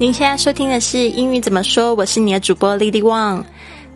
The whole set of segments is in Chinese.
您现在收听的是英语怎么说？我是你的主播 Lily Wang。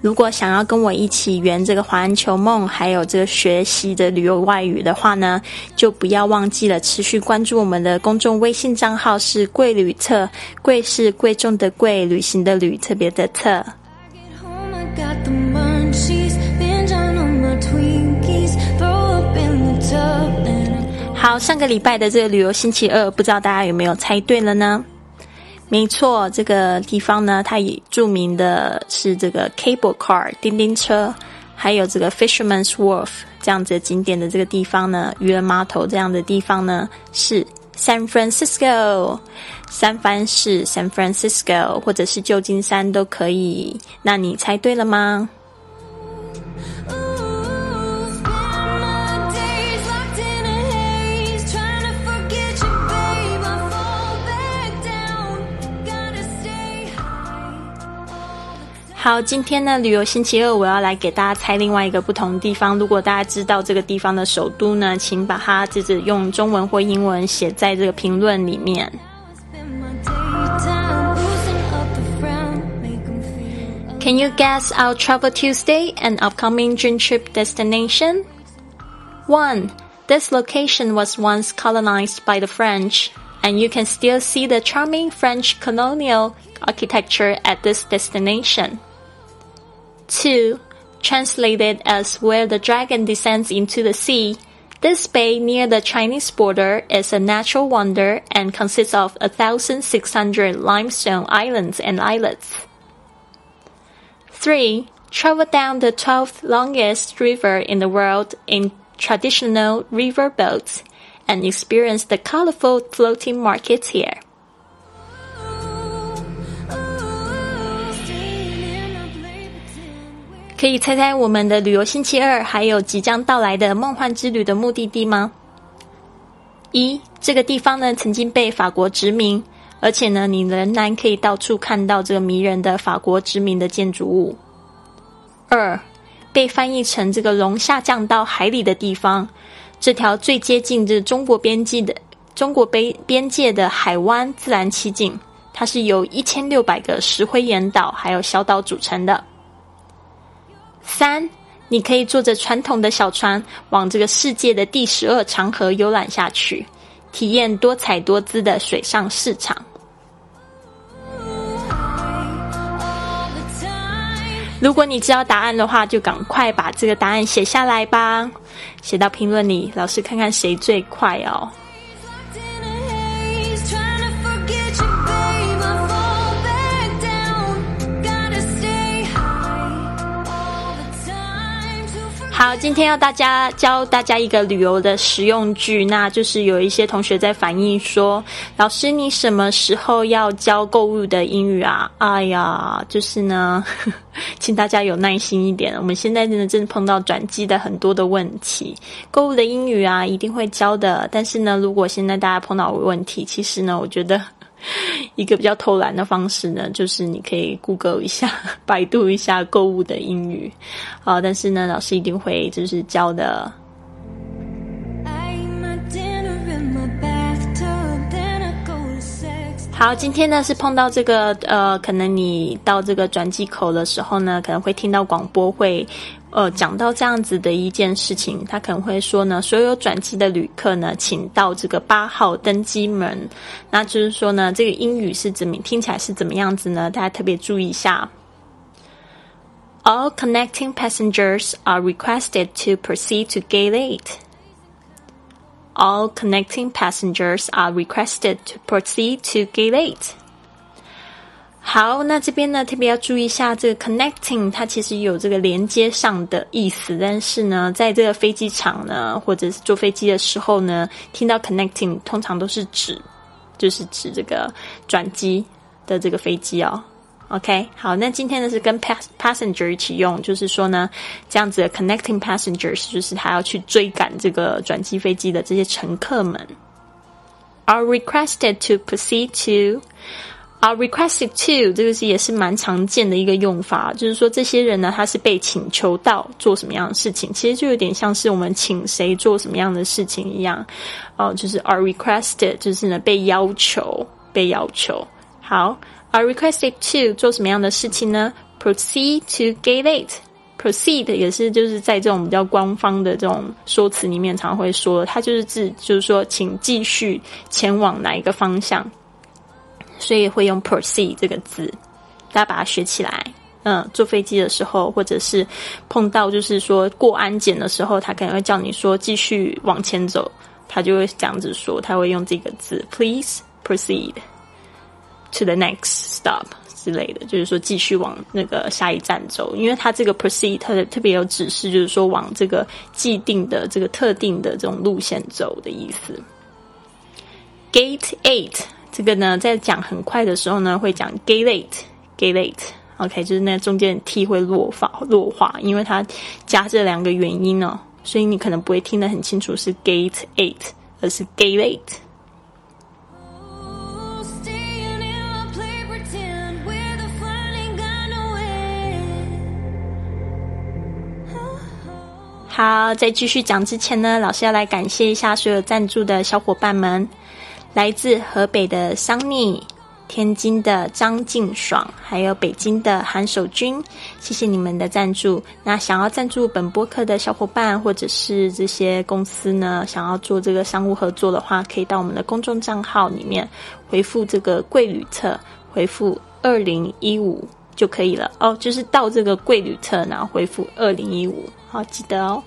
如果想要跟我一起圆这个环球梦，还有这个学习的旅游外语的话呢，就不要忘记了持续关注我们的公众微信账号是“贵旅特”，贵是贵重的贵，旅行的旅，特别的特。好，上个礼拜的这个旅游星期二，不知道大家有没有猜对了呢？没错，这个地方呢，它以著名的是这个 Cable Car 钉钉车，还有这个 Fisherman's Wharf 这样子景点的这个地方呢，渔人码头这样的地方呢，是 San Francisco，三藩市 San Francisco，或者是旧金山都可以。那你猜对了吗？好，今天呢，旅游星期二，我要来给大家猜另外一个不同地方。如果大家知道这个地方的首都呢，请把它就是用中文或英文写在这个评论里面。Can you guess our Travel Tuesday and upcoming dream trip destination? One, this location was once colonized by the French, and you can still see the charming French colonial architecture at this destination. 2. Translated as Where the Dragon Descends into the Sea, this bay near the Chinese border is a natural wonder and consists of 1,600 limestone islands and islets. 3. Travel down the 12th longest river in the world in traditional river boats and experience the colorful floating markets here. 可以猜猜我们的旅游星期二还有即将到来的梦幻之旅的目的地吗？一，这个地方呢曾经被法国殖民，而且呢你仍然可以到处看到这个迷人的法国殖民的建筑物。二，被翻译成这个龙下降到海里的地方，这条最接近这中国边境的中国边边界的海湾自然奇景，它是由一千六百个石灰岩岛还有小岛组成的。三，你可以坐着传统的小船往这个世界的第十二长河游览下去，体验多彩多姿的水上市场。如果你知道答案的话，就赶快把这个答案写下来吧，写到评论里，老师看看谁最快哦。好，今天要大家教大家一个旅游的实用句，那就是有一些同学在反映说，老师你什么时候要教购物的英语啊？哎呀，就是呢，请大家有耐心一点，我们现在真的真的碰到转机的很多的问题，购物的英语啊一定会教的，但是呢，如果现在大家碰到问题，其实呢，我觉得。一个比较偷懒的方式呢，就是你可以 Google 一下、百度一下购物的英语，啊，但是呢，老师一定会就是教的。好，今天呢是碰到这个呃，可能你到这个转机口的时候呢，可能会听到广播会。呃，讲到这样子的一件事情，他可能会说呢，所有转机的旅客呢，请到这个八号登机门。那就是说呢，这个英语是怎么听起来是怎么样子呢？大家特别注意一下。All connecting passengers are requested to proceed to gate eight. All connecting passengers are requested to proceed to gate. 好，那这边呢特别要注意一下，这个 connecting 它其实有这个连接上的意思，但是呢，在这个飞机场呢，或者是坐飞机的时候呢，听到 connecting 通常都是指，就是指这个转机的这个飞机哦。OK，好，那今天呢是跟 pass passenger 一起用，就是说呢，这样子的 connecting passengers 就是他要去追赶这个转机飞机的这些乘客们，are requested to proceed to，are，requested to 这个是也是蛮常见的一个用法，就是说这些人呢，他是被请求到做什么样的事情，其实就有点像是我们请谁做什么样的事情一样，哦，就是 are requested 就是呢被要求，被要求。好，are requested to 做什么样的事情呢？Proceed to gate eight。Proceed 也是就是在这种比较官方的这种说辞里面常会说，它就是指就是说，请继续前往哪一个方向，所以会用 proceed 这个字，大家把它学起来。嗯，坐飞机的时候，或者是碰到就是说过安检的时候，他可能会叫你说继续往前走，他就会这样子说，他会用这个字，Please proceed to the next stop。之类的，就是说继续往那个下一站走，因为它这个 proceed 它的特别有指示，就是说往这个既定的这个特定的这种路线走的意思。Gate eight 这个呢，在讲很快的时候呢，会讲 gate eight，gate eight，OK，就是那中间 t 会落发落化，因为它加这两个元音哦，所以你可能不会听得很清楚是 gate eight，而是 gate eight。好，在继续讲之前呢，老师要来感谢一下所有赞助的小伙伴们，来自河北的桑尼、天津的张静爽，还有北京的韩守军，谢谢你们的赞助。那想要赞助本播客的小伙伴，或者是这些公司呢，想要做这个商务合作的话，可以到我们的公众账号里面回复这个“贵旅册”，回复“二零一五”就可以了哦。就是到这个“贵旅册”，然后回复“二零一五”。好，记得哦。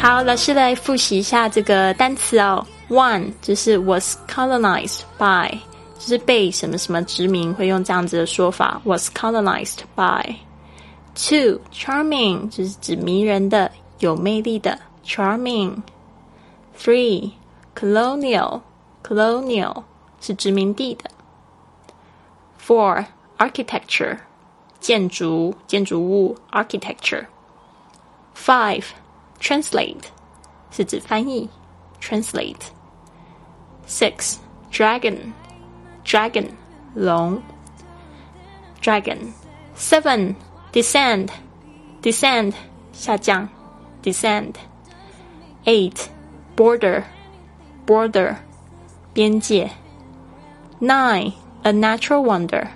好，老师来复习一下这个单词哦。One 就是 was colonized by，就是被什么什么殖民，会用这样子的说法。Was colonized by。Two charming 就是指迷人的、有魅力的。Charming。Three colonial colonial 是殖民地的。Four, architecture，建筑、建筑物，architecture。Five, translate，是指翻译，translate。Six, dragon, dragon，龙，dragon。Seven, descend, descend，下降，descend。Eight, border, border，边界。Nine a natural wonder,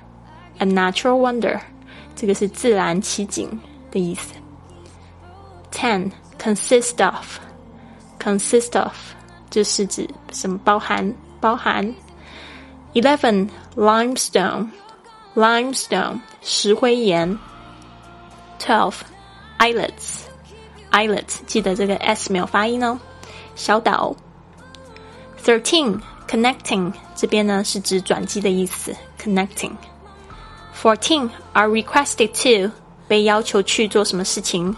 a natural wonder，这个是自然奇景的意思。Ten consist of, consist of，就是指什么包含包含。Eleven limestone, limestone 石灰岩。Twelve islets, islets 记得这个 s 没有发音哦，小岛。Thirteen connecting 这边呢是指转机的意思，connecting。Fourteen are requested to 被要求去做什么事情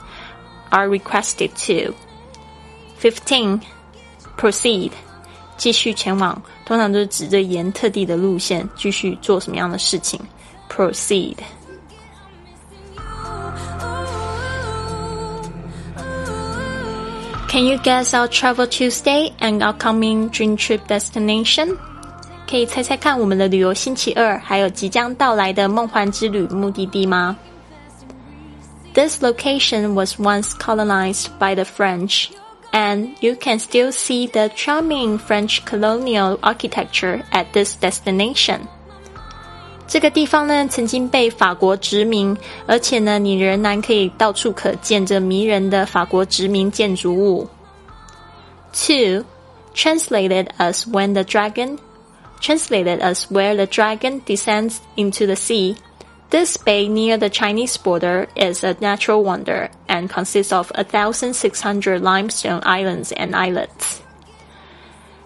，are requested to。Fifteen proceed 继续前往，通常都是指着沿特地的路线继续做什么样的事情，proceed。Can you guess our travel Tuesday and upcoming dream trip destination? 可以猜猜看我们的旅游星期二还有即将到来的梦幻之旅目的地吗 ？This location was once colonized by the French, and you can still see the charming French colonial architecture at this destination. 这个地方呢，曾经被法国殖民，而且呢，你仍然可以到处可见这迷人的法国殖民建筑物。Two, translated as when the dragon, translated as where the dragon descends into the sea. This bay near the Chinese border is a natural wonder and consists of 1,600 limestone islands and islets.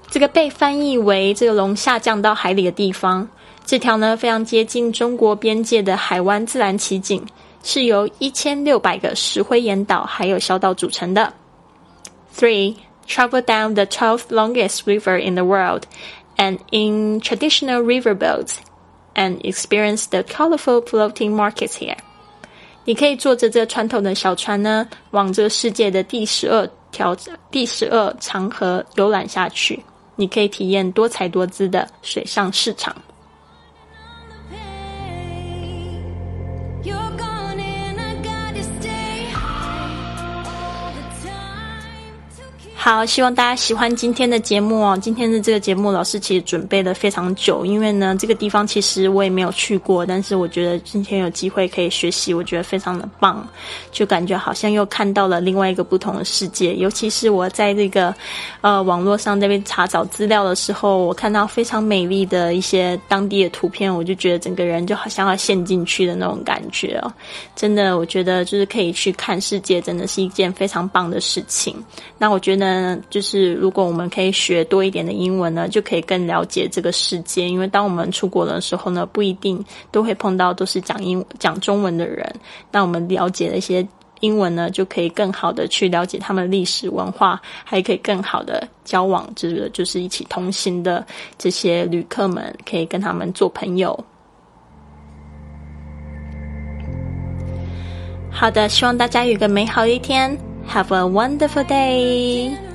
这个被翻译为这个龙下降到海里的地方。这条呢非常接近中国边界的海湾自然奇景，是由一千六百个石灰岩岛还有小岛组成的。Three, travel down the twelfth longest river in the world, and in traditional riverboats, And experience the colorful floating markets here. 你可以坐着这传统的小船呢，往这个世界的第十二条、第十二长河游览下去。你可以体验多彩多姿的水上市场。好，希望大家喜欢今天的节目哦。今天的这个节目，老师其实准备了非常久，因为呢，这个地方其实我也没有去过，但是我觉得今天有机会可以学习，我觉得非常的棒，就感觉好像又看到了另外一个不同的世界。尤其是我在这个呃网络上那边查找资料的时候，我看到非常美丽的一些当地的图片，我就觉得整个人就好像要陷进去的那种感觉哦。真的，我觉得就是可以去看世界，真的是一件非常棒的事情。那我觉得。嗯，就是如果我们可以学多一点的英文呢，就可以更了解这个世界。因为当我们出国的时候呢，不一定都会碰到都是讲英讲中文的人。那我们了解了一些英文呢，就可以更好的去了解他们历史文化，还可以更好的交往，这个就是一起同行的这些旅客们，可以跟他们做朋友。好的，希望大家有个美好的一天。Have a wonderful day.